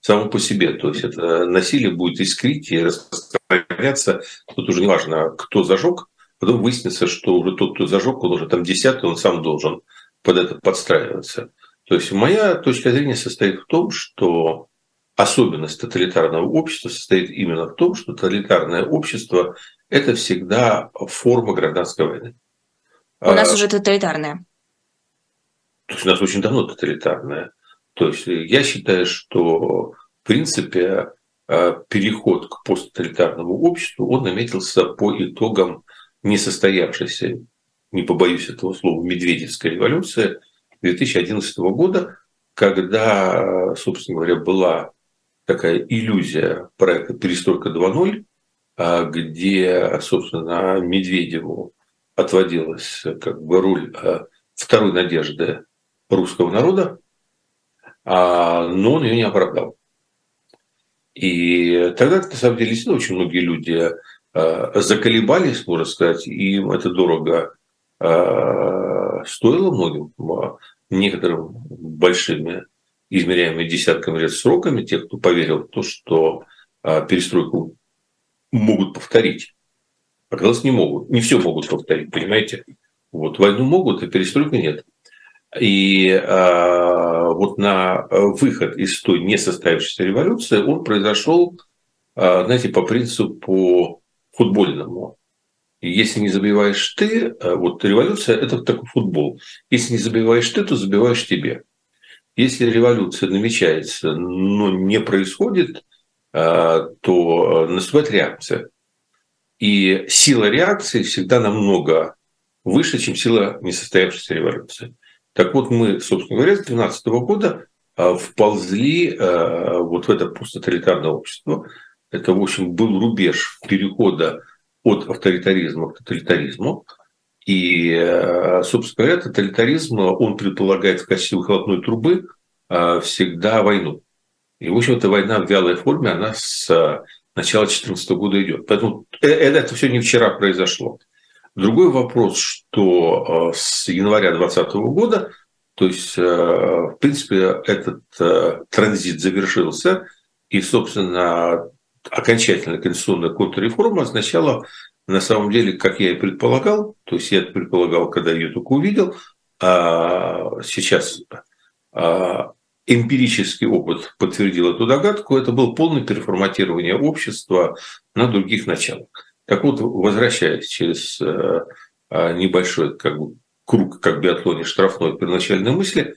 само по себе. То есть это насилие будет искрить и распространяться. Тут уже не важно, кто зажег, Потом выяснится, что уже тот, кто зажег, он уже там десятый, он сам должен под это подстраиваться. То есть моя точка зрения состоит в том, что особенность тоталитарного общества состоит именно в том, что тоталитарное общество – это всегда форма гражданской войны. У нас а, уже тоталитарное. То есть у нас очень давно тоталитарное. То есть я считаю, что в принципе а, переход к посттоталитарному обществу, он наметился по итогам несостоявшейся, не побоюсь этого слова, медведевская революция 2011 года, когда, собственно говоря, была такая иллюзия проекта «Перестройка 2.0», а, где, собственно, Медведеву отводилась как бы роль а, второй надежды русского народа, а, но он ее не оправдал. И тогда, на самом деле, действительно очень многие люди Э, заколебались, можно сказать, и им это дорого э, стоило многим, а некоторым большими, измеряемыми десятками лет сроками, тех, кто поверил в то, что э, перестройку могут повторить. Оказалось, не могут. Не все могут повторить, понимаете? Вот войну могут, а перестройку нет. И э, вот на выход из той несостоявшейся революции он произошел, э, знаете, по принципу футбольному. Если не забиваешь ты, вот революция – это такой футбол. Если не забиваешь ты, то забиваешь тебе. Если революция намечается, но не происходит, то наступает реакция. И сила реакции всегда намного выше, чем сила несостоявшейся революции. Так вот, мы, собственно говоря, с 2012 года вползли вот в это посттоталитарное общество. Это, в общем, был рубеж перехода от авторитаризма к тоталитаризму. И, а, собственно говоря, тоталитаризм, он предполагает в качестве выхлопной трубы всегда войну. И, в общем, эта война в вялой форме, она с начала 2014 года идет. Поэтому э, э, это все не вчера произошло. Другой вопрос, что э, с января 2020 года, то есть, в принципе, этот транзит завершился, и, собственно, окончательная конституционная контрреформа означала, на самом деле, как я и предполагал, то есть я предполагал, когда ее только увидел, а сейчас а, эмпирический опыт подтвердил эту догадку, это было полное переформатирование общества на других началах. Так вот, возвращаясь через э, э, небольшой как бы, круг, как в биатлоне, штрафной первоначальной мысли,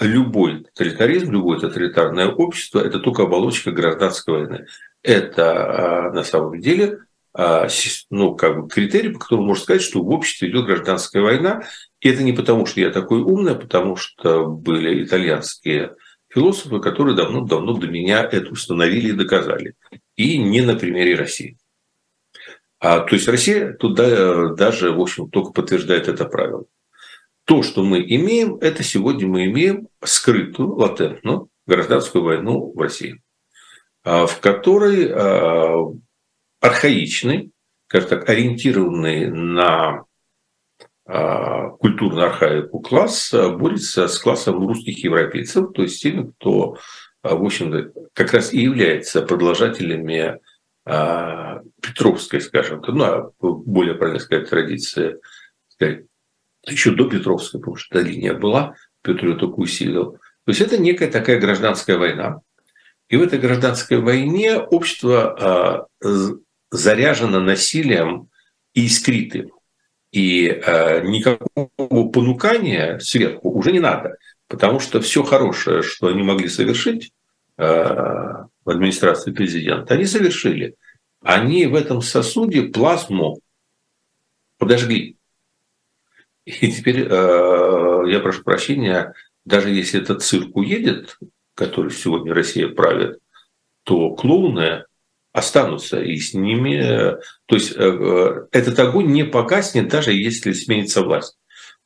любой тоталитаризм, любое тоталитарное общество – это только оболочка гражданской войны. Это э, на самом деле ну, как бы критерий, по которому можно сказать, что в обществе идет гражданская война. И это не потому, что я такой умный, а потому что были итальянские философы, которые давно-давно до меня это установили и доказали. И не на примере России. А, то есть Россия туда даже, в общем, только подтверждает это правило. То, что мы имеем, это сегодня мы имеем скрытую, латентную гражданскую войну в России, а, в которой а, архаичный, скажем так, ориентированный на а, культурную архаику класс а, борется с классом русских европейцев, то есть теми, кто, а, в общем-то, как раз и является продолжателями Петровской, скажем, ну, более правильно сказать, традиции, сказать, еще до Петровской, потому что эта линия была, Петр ее только усилил. То есть это некая такая гражданская война. И в этой гражданской войне общество заряжено насилием и искритым. И э, никакого понукания сверху уже не надо, потому что все хорошее, что они могли совершить э, в администрации президента, они совершили. Они в этом сосуде плазму подожгли. И теперь я прошу прощения, даже если этот цирк уедет, который сегодня Россия правит, то клоуны останутся, и с ними... То есть э, э, этот огонь не погаснет, даже если сменится власть.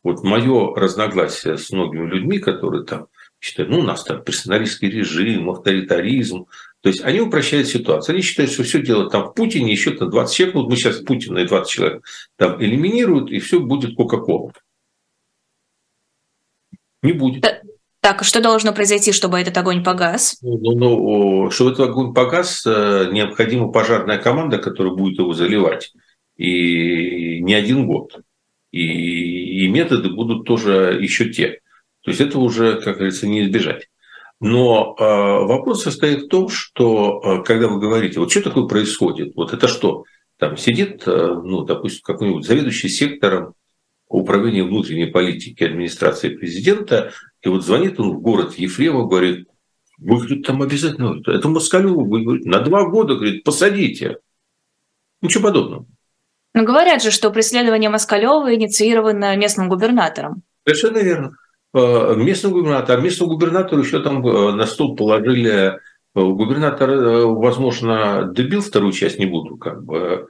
Вот мое разногласие с многими людьми, которые там считают, ну, у нас там персоналистский режим, авторитаризм, то есть они упрощают ситуацию. Они считают, что все дело там в Путине, еще там 20 человек, вот мы сейчас Путина и 20 человек там элиминируют, и все будет Кока-Кола. Не будет. Так, что должно произойти, чтобы этот огонь погас? Ну, ну, ну чтобы этот огонь погас, э, необходима пожарная команда, которая будет его заливать. И не один год. И, и методы будут тоже еще те. То есть это уже, как говорится, не избежать. Но э, вопрос состоит в том, что э, когда вы говорите, вот что такое происходит, вот это что? Там сидит, э, ну, допустим, какой-нибудь заведующий сектором управления внутренней политики администрации президента и вот звонит он в город Ефремов, говорит, вы говорит, там обязательно, это Москалеву, вы говорите, на два года, говорит, посадите. Ничего подобного. Но говорят же, что преследование Москалева инициировано местным губернатором. Совершенно верно. Э, местный губернатор, а местный губернатор еще там э, на стол положили э, губернатор, возможно, добил вторую часть, не буду как бы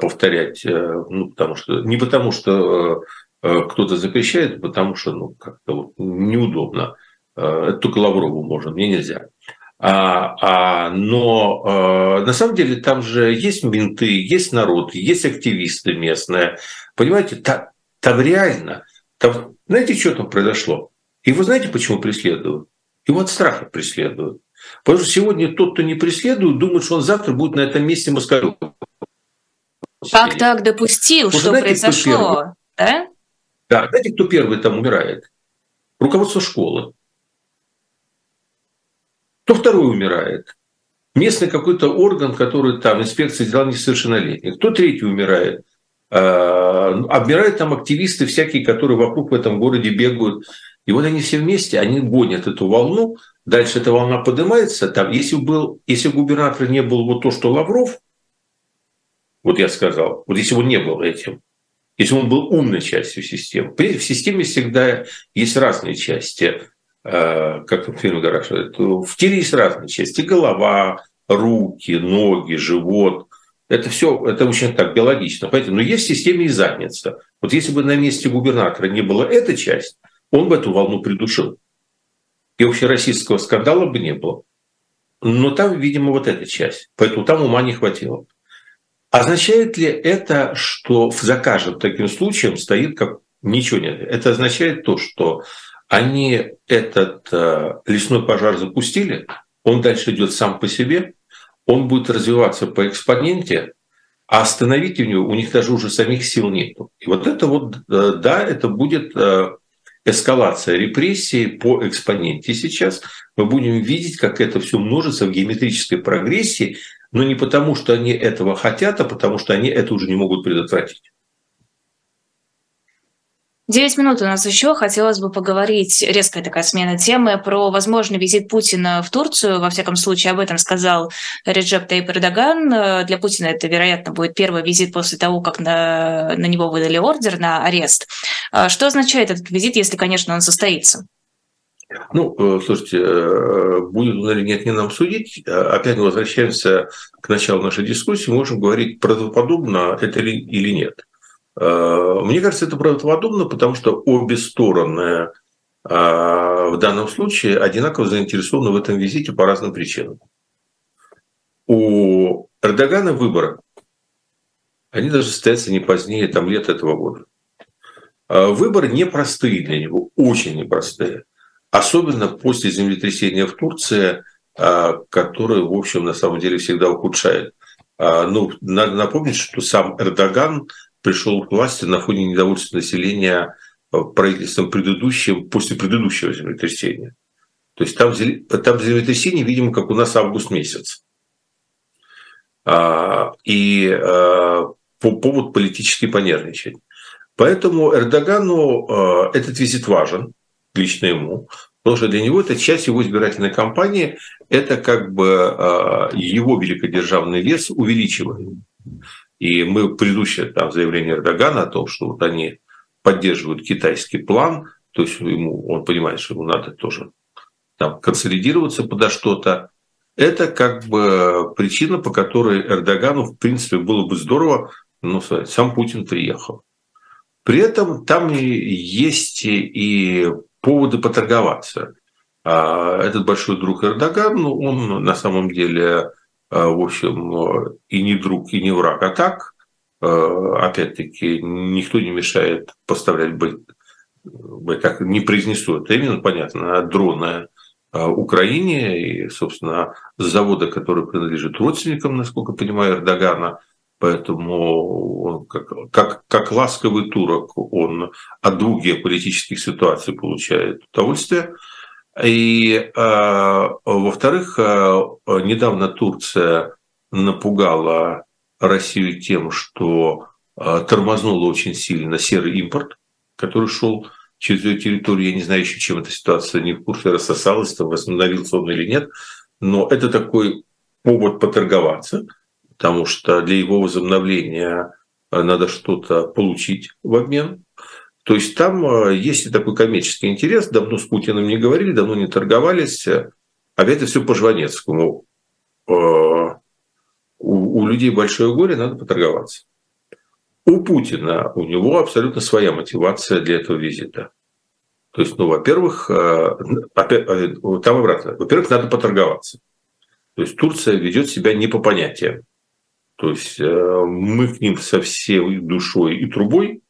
повторять, ну, потому что, не потому что Э, кто-то запрещает, потому что ну, как-то вот неудобно. Э, это только Лаврову можно, мне нельзя. А, а, но а, на самом деле там же есть менты, есть народ, есть активисты местные. Понимаете, там, там реально, там, знаете, что там произошло? И вы знаете, почему преследуют? Его от страха преследуют. Потому что сегодня тот, кто не преследует, думает, что он завтра будет на этом месте Москалёва. Как так допустил, Вы что знаете, произошло? Да? да, знаете, кто первый там умирает? Руководство школы. Кто второй умирает? Местный какой-то орган, который там, инспекция дела несовершеннолетних. Кто третий умирает? А, обмирают там активисты всякие, которые вокруг в этом городе бегают. И вот они все вместе, они гонят эту волну, дальше эта волна поднимается. Там, если, был, если губернатор не был вот то, что Лавров, вот я сказал, вот если бы он не был этим, если он был умной частью системы. В системе всегда есть разные части, э, как в фильме Гараж, в теле есть разные части, голова, руки, ноги, живот. Это все, это очень так биологично. Поэтому, но есть в системе и задница. Вот если бы на месте губернатора не было эта часть, он бы эту волну придушил. И общероссийского скандала бы не было. Но там, видимо, вот эта часть. Поэтому там ума не хватило. Означает ли это, что за каждым таким случаем стоит как ничего нет? Это означает то, что они этот э, лесной пожар запустили, он дальше идет сам по себе, он будет развиваться по экспоненте, а остановить у него, у них даже уже самих сил нет. И вот это вот, э, да, это будет э, эскалация репрессий по экспоненте сейчас. Мы будем видеть, как это все множится в геометрической прогрессии, но не потому, что они этого хотят, а потому что они это уже не могут предотвратить. Девять минут у нас еще. Хотелось бы поговорить, резкая такая смена темы, про возможный визит Путина в Турцию. Во всяком случае, об этом сказал Реджеп Тейп Эрдоган. Для Путина это, вероятно, будет первый визит после того, как на, на него выдали ордер на арест. А что означает этот визит, если, конечно, он состоится? Ну, э, слушайте, э, будет он или нет, не нам судить. А опять мы возвращаемся к началу нашей дискуссии. Можем говорить правдоподобно это или нет. Э, мне кажется, это правдоподобно, потому что обе стороны в данном случае одинаково заинтересованы в этом визите по разным причинам. У Эрдогана выборы. Они даже состоятся не позднее там, лет этого года. Выборы непростые для него, очень непростые особенно после землетрясения в Турции, а, которое, в общем, на самом деле всегда ухудшает. А, ну, надо напомнить, что сам Эрдоган пришел к власти на фоне недовольства населения а, правительством предыдущим, после предыдущего землетрясения. То есть там, там землетрясение, видимо, как у нас август месяц. И по повод политически понервничать. Поэтому Эрдогану этот визит важен лично ему, потому что для него это часть его избирательной кампании, это как бы а, его великодержавный вес увеличивает. И мы предыдущее там заявление Эрдогана о том, что вот они поддерживают китайский план, то есть ему, он понимает, что ему надо тоже там консолидироваться подо что-то, это как бы причина, по которой Эрдогану, в принципе, было бы здорово, ну, сам Путин приехал. При этом там есть и поводы поторговаться. А этот большой друг Эрдоган, ну, он на самом деле, а, в общем, и не друг, и не враг, а так, а, опять-таки, никто не мешает поставлять, так не произнесу это именно, понятно, дроны Украине и, собственно, завода, который принадлежит родственникам, насколько понимаю, Эрдогана – Поэтому как, как, как ласковый турок, он от двух геополитических ситуаций получает удовольствие. И, э, во-вторых, э, недавно Турция напугала Россию тем, что э, тормознула очень сильно серый импорт, который шел через ее территорию. Я не знаю еще, чем эта ситуация не в курсе рассосалась, там восстановился он или нет. Но это такой повод поторговаться – потому что для его возобновления э, надо что-то получить в обмен. То есть там э, есть и такой коммерческий интерес. Давно с Путиным не говорили, давно не торговались. Опять это все по Жванецкому. Э, у, у людей большое горе, надо поторговаться. У Путина, у него абсолютно своя мотивация для этого визита. То есть, ну, во-первых, опять, там обратно. Во-первых, надо поторговаться. То есть Турция ведет себя не по понятиям. То есть э, мы к ним со всей душой и трубой,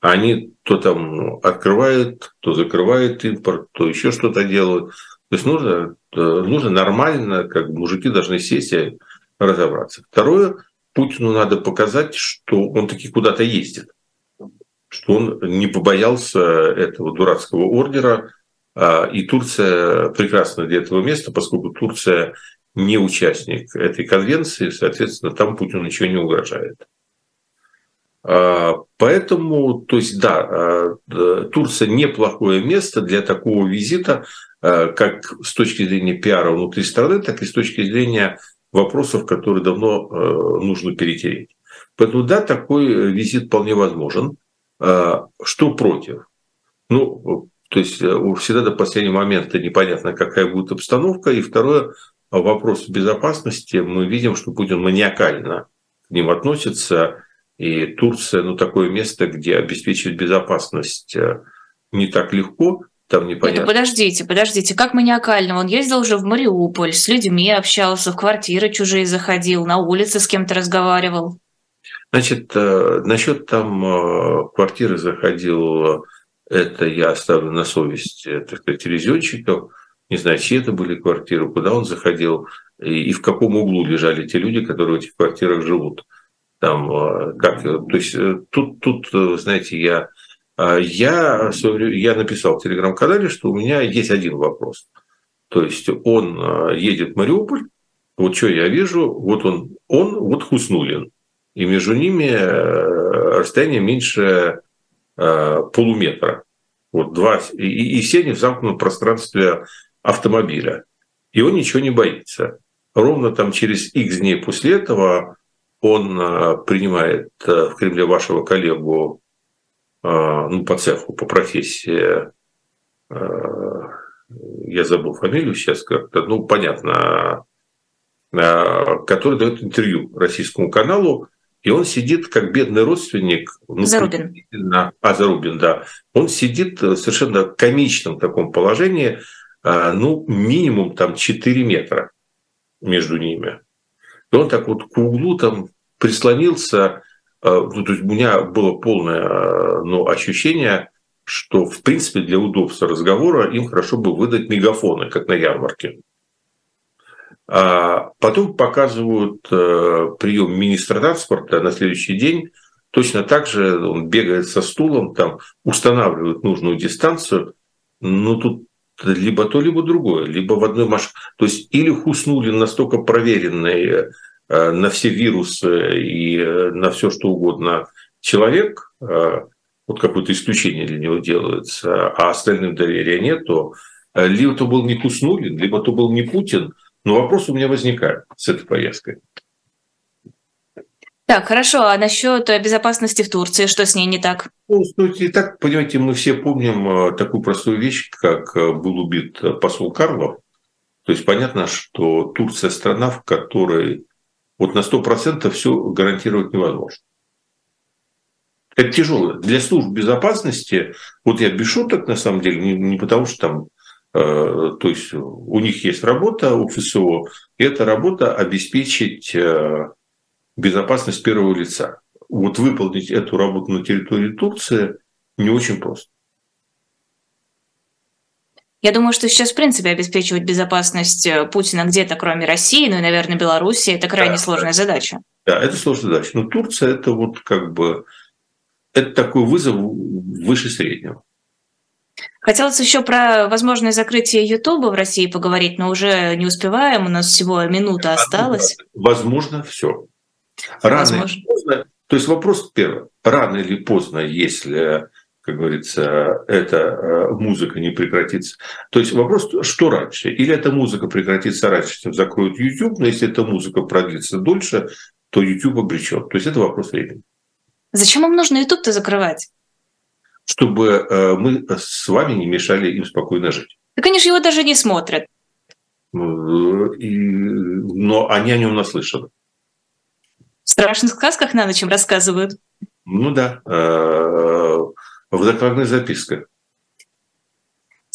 а они то там открывают, то закрывают импорт, то еще что-то делают. То есть нужно, э, нужно нормально, как мужики должны сесть и разобраться. Второе, Путину надо показать, что он таки куда-то ездит, что он не побоялся этого дурацкого ордера, а, и Турция прекрасно для этого места, поскольку Турция не участник этой конвенции, соответственно, там Путину ничего не угрожает. А, поэтому, то есть, да, а, Турция неплохое место для такого визита, как с точки зрения пиара внутри страны, так и с точки зрения вопросов, которые давно нужно перетереть. Поэтому, да, такой визит вполне возможен. Что против? Ну, то есть э, всегда до последнего момента непонятно, какая будет обстановка. И второе, вопрос безопасности. Мы видим, что Путин маниакально к ним относится. И Турция, ну, такое место, где обеспечивать безопасность э, не так легко, там непонятно. Нет, подождите, подождите, как маниакально? Он ездил уже в Мариуполь, с людьми общался, в квартиры чужие заходил, на улице с кем-то разговаривал. Значит, э, насчет там квартиры заходил это я оставлю на совесть, э, так сказать, телевизионщиков. Не знаю, чьи это были квартиры, куда он заходил и, и в каком углу лежали те люди, которые в этих квартирах живут. Там, э, как, то есть э, тут, тут, знаете, я, я, я написал в телеграм-канале, что у меня есть один вопрос. То есть он едет в Мариуполь, вот что я вижу, вот он, он, вот Хуснулин. И между ними расстояние меньше Э, полуметра. Вот два, и, и все они в замкнутом пространстве автомобиля. И он ничего не боится. Ровно там через X дней после этого он э, принимает э, в Кремле вашего коллегу ну, по цеху, по профессии, я забыл фамилию сейчас как-то, ну, понятно, который дает интервью российскому каналу, и он сидит как бедный родственник. Ну, Зарубин. А, Зарубин, да. Он сидит в совершенно комичном таком положении, ну, минимум там 4 метра между ними. И он так вот к углу там прислонился. А, ну, то есть у меня было полное а, ну, ощущение, что, в принципе, для удобства разговора им хорошо бы выдать мегафоны, как на ярмарке. А потом показывают прием министра транспорта на следующий день. Точно так же он бегает со стулом, там устанавливает нужную дистанцию. Ну, тут либо то, либо другое, либо в одной машине. То есть или Хуснулин настолько проверенный э, на все вирусы и э, на все что угодно человек, вот какое-то исключение для него делается, а остальным доверия нет, то либо то был не Хуснулин, либо то был не Путин, но вопрос у меня возникает с этой поездкой. Так, хорошо. А насчет безопасности в Турции, что с ней не так? Ну, и так, понимаете, мы все помним э, такую простую вещь, как э, был убит посол Карлов. То есть понятно, что Турция страна, в которой вот на 100% все гарантировать невозможно. Это тяжело. Для служб безопасности, вот я без шуток на самом деле, не, не потому что там Э, то есть у них есть работа у ФСО, и эта работа обеспечить э, безопасность первого лица. Вот выполнить эту работу на территории Турции не очень просто. Я думаю, что сейчас, в принципе, обеспечивать безопасность э, Путина где-то, кроме России, ну и, наверное, Беларуси, это крайне да, сложная задача. Да, это сложная задача. Но Турция – это вот как бы это такой вызов выше среднего. Хотелось еще про возможное закрытие Ютуба в России поговорить, но уже не успеваем, у нас всего минута осталась. Возможно, все. Рано Возможно. или поздно, то есть вопрос первый, рано или поздно, если, как говорится, эта э, музыка не прекратится. То есть вопрос, что раньше? Или эта музыка прекратится раньше, чем закроют YouTube, но если эта музыка продлится дольше, то YouTube обречен. То есть это вопрос времени. Зачем им нужно YouTube-то закрывать? чтобы э, мы с вами не мешали им спокойно жить. Так они же его даже не смотрят. Ну, и, но они о нем наслышаны. Страшных сказках на ночь им рассказывают. Ну да, э, в докладных записках.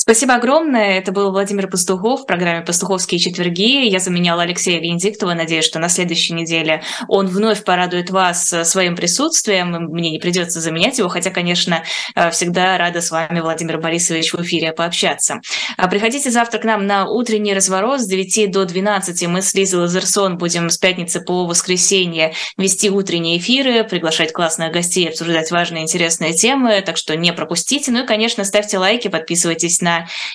Спасибо огромное. Это был Владимир Пастухов в программе «Пастуховские четверги». Я заменяла Алексея Венедиктова. Надеюсь, что на следующей неделе он вновь порадует вас своим присутствием. Мне не придется заменять его, хотя, конечно, всегда рада с вами, Владимир Борисович, в эфире пообщаться. А приходите завтра к нам на утренний разворот с 9 до 12. Мы с Лизой Лазерсон будем с пятницы по воскресенье вести утренние эфиры, приглашать классных гостей, обсуждать важные интересные темы, так что не пропустите. Ну и, конечно, ставьте лайки, подписывайтесь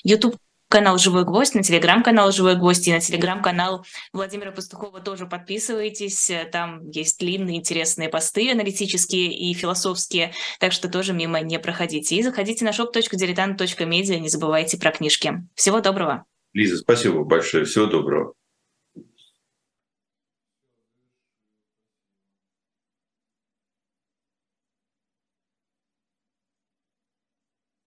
YouTube канал «Живой гвоздь», на телеграм-канал «Живой гвоздь» и на телеграм-канал Владимира Пастухова тоже подписывайтесь. Там есть длинные интересные посты аналитические и философские, так что тоже мимо не проходите. И заходите на shop.diletant.media, не забывайте про книжки. Всего доброго. Лиза, спасибо большое. Всего доброго.